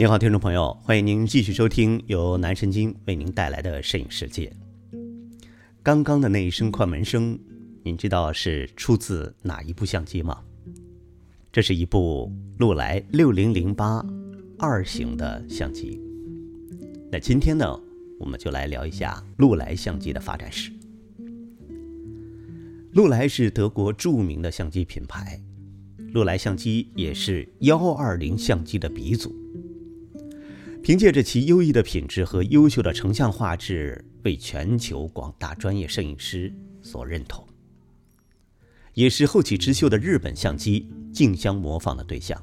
你好，听众朋友，欢迎您继续收听由南神经为您带来的摄影世界。刚刚的那一声快门声，您知道是出自哪一部相机吗？这是一部禄来六零零八二型的相机。那今天呢，我们就来聊一下禄来相机的发展史。禄来是德国著名的相机品牌，禄来相机也是幺二零相机的鼻祖。凭借着其优异的品质和优秀的成像画质，为全球广大专业摄影师所认同，也是后起之秀的日本相机竞相模仿的对象。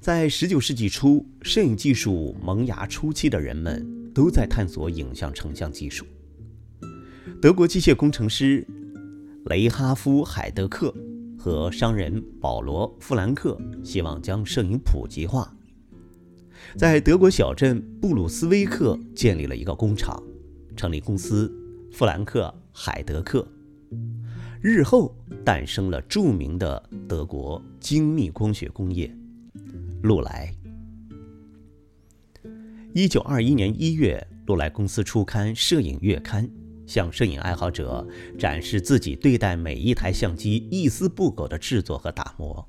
在19世纪初，摄影技术萌芽初期的人们都在探索影像成像技术。德国机械工程师雷哈夫·海德克和商人保罗·富兰克希望将摄影普及化。在德国小镇布鲁斯威克建立了一个工厂，成立公司富兰克海德克。日后诞生了著名的德国精密光学工业——禄来。一九二一年一月，禄来公司出刊《摄影月刊》，向摄影爱好者展示自己对待每一台相机一丝不苟的制作和打磨。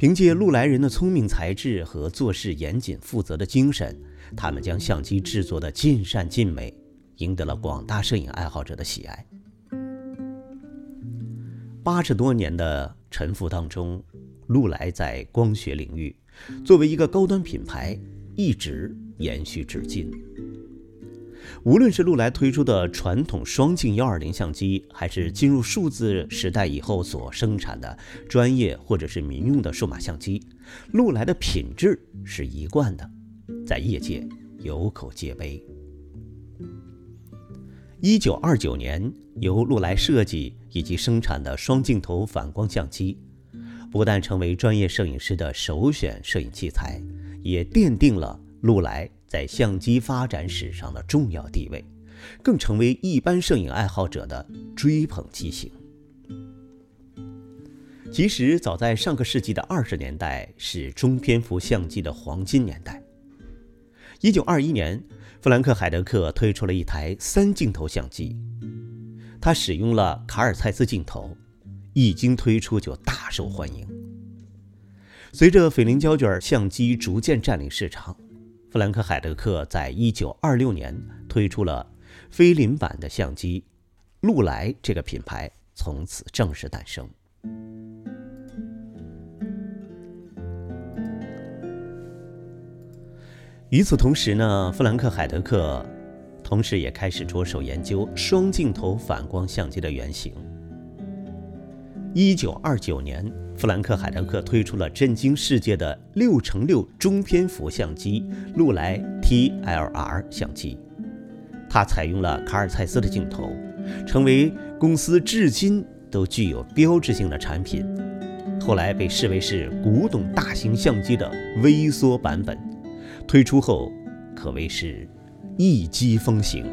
凭借禄来人的聪明才智和做事严谨负责的精神，他们将相机制作的尽善尽美，赢得了广大摄影爱好者的喜爱。八十多年的沉浮当中，禄来在光学领域作为一个高端品牌，一直延续至今。无论是禄来推出的传统双镜幺二零相机，还是进入数字时代以后所生产的专业或者是民用的数码相机，禄来的品质是一贯的，在业界有口皆碑。一九二九年由禄来设计以及生产的双镜头反光相机，不但成为专业摄影师的首选摄影器材，也奠定了禄来。在相机发展史上的重要地位，更成为一般摄影爱好者的追捧机型。其实，早在上个世纪的二十年代，是中篇幅相机的黄金年代。一九二一年，弗兰克·海德克推出了一台三镜头相机，他使用了卡尔蔡司镜头，一经推出就大受欢迎。随着菲林胶卷相机逐渐占领市场。弗兰克·海德克在一九二六年推出了菲林版的相机，禄来这个品牌从此正式诞生。与此同时呢，弗兰克·海德克同时也开始着手研究双镜头反光相机的原型。一九二九年，弗兰克·海德克推出了震惊世界的六乘六中篇幅相机——禄来 TLR 相机。它采用了卡尔蔡司的镜头，成为公司至今都具有标志性的产品。后来被视为是古董大型相机的微缩版本，推出后可谓是一击风行。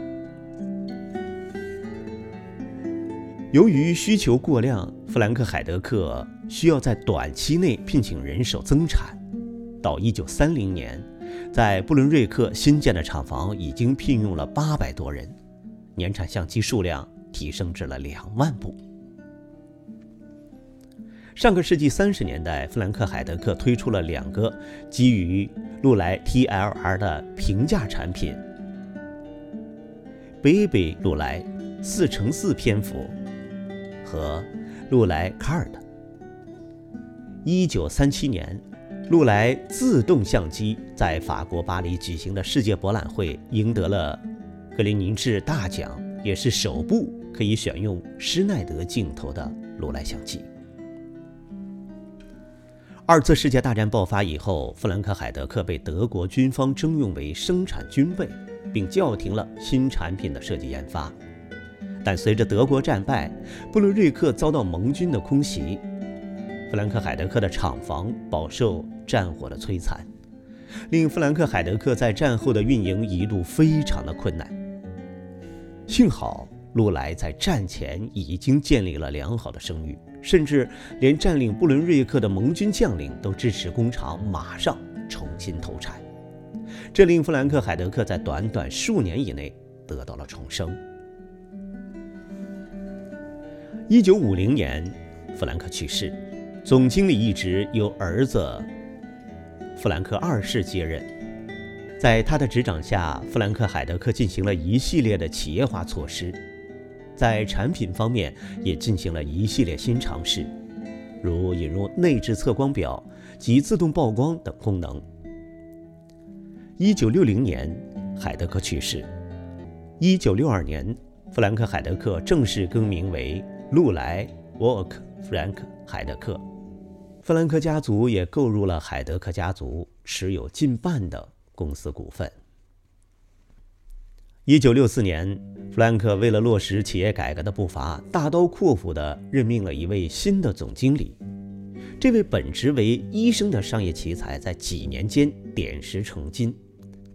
由于需求过量，弗兰克·海德克需要在短期内聘请人手增产。到1930年，在布伦瑞克新建的厂房已经聘用了800多人，年产相机数量提升至了2万部。上个世纪30年代，弗兰克·海德克推出了两个基于禄来 TLR 的平价产品：Baby 禄来4乘4篇幅。和禄来 Card。一九三七年，禄来自动相机在法国巴黎举行的世界博览会赢得了格林尼治大奖，也是首部可以选用施耐德镜头的禄来相机。二次世界大战爆发以后，弗兰克·海德克被德国军方征用为生产军备，并叫停了新产品的设计研发。但随着德国战败，布伦瑞克遭到盟军的空袭，弗兰克·海德克的厂房饱受战火的摧残，令弗兰克·海德克在战后的运营一度非常的困难。幸好禄来在战前已经建立了良好的声誉，甚至连占领布伦瑞克的盟军将领都支持工厂马上重新投产，这令弗兰克·海德克在短短数年以内得到了重生。一九五零年，弗兰克去世，总经理一职由儿子弗兰克二世接任。在他的执掌下，弗兰克·海德克进行了一系列的企业化措施，在产品方面也进行了一系列新尝试，如引入内置测光表及自动曝光等功能。一九六零年，海德克去世。一九六二年，弗兰克·海德克正式更名为路来沃克·弗兰克·海德克。弗兰克家族也购入了海德克家族持有近半的。公司股份。一九六四年，弗兰克为了落实企业改革的步伐，大刀阔斧地任命了一位新的总经理。这位本职为医生的商业奇才，在几年间点石成金，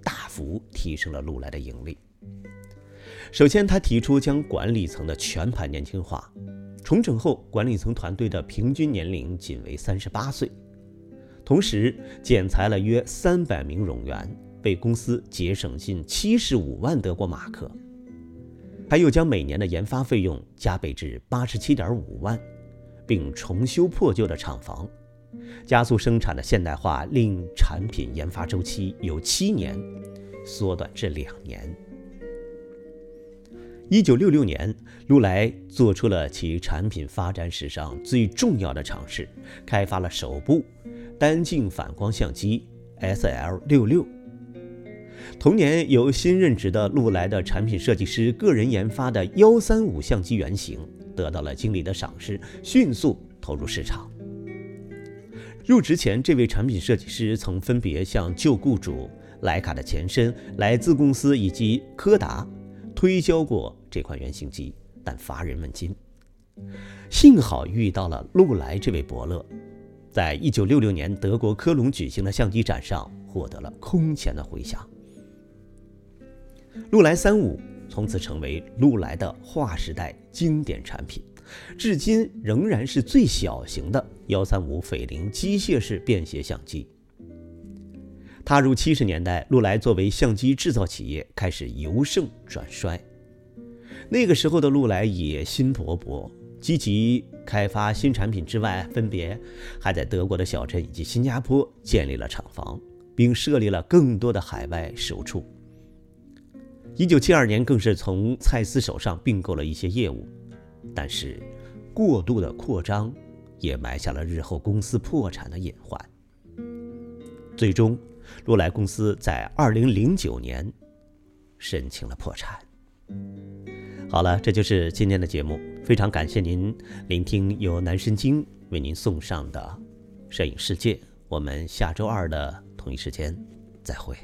大幅提升了禄来的盈利。首先，他提出将管理层的全盘年轻化，重整后，管理层团队的平均年龄仅为三十八岁。同时减裁了约三百名冗员，为公司节省近七十五万德国马克。还又将每年的研发费用加倍至八十七点五万，并重修破旧的厂房，加速生产的现代化，令产品研发周期由七年缩短至两年。一九六六年，禄来做出了其产品发展史上最重要的尝试，开发了首部。单镜反光相机 S L 六六。同年，由新任职的禄来的产品设计师个人研发的幺三五相机原型得到了经理的赏识，迅速投入市场。入职前，这位产品设计师曾分别向旧雇主莱卡的前身莱兹公司以及柯达推销过这款原型机，但乏人问津。幸好遇到了禄来这位伯乐。在一九六六年德国科隆举行的相机展上，获得了空前的回响。禄来三五从此成为禄来的划时代经典产品，至今仍然是最小型的幺三五菲林机械式便携相机。踏入七十年代，禄来作为相机制造企业开始由盛转衰。那个时候的禄来野心勃勃。积极开发新产品之外，分别还在德国的小镇以及新加坡建立了厂房，并设立了更多的海外售处。一九七二年，更是从蔡司手上并购了一些业务，但是过度的扩张也埋下了日后公司破产的隐患。最终，禄来公司在二零零九年申请了破产。好了，这就是今天的节目。非常感谢您聆听由南神经为您送上的摄影世界。我们下周二的同一时间再会。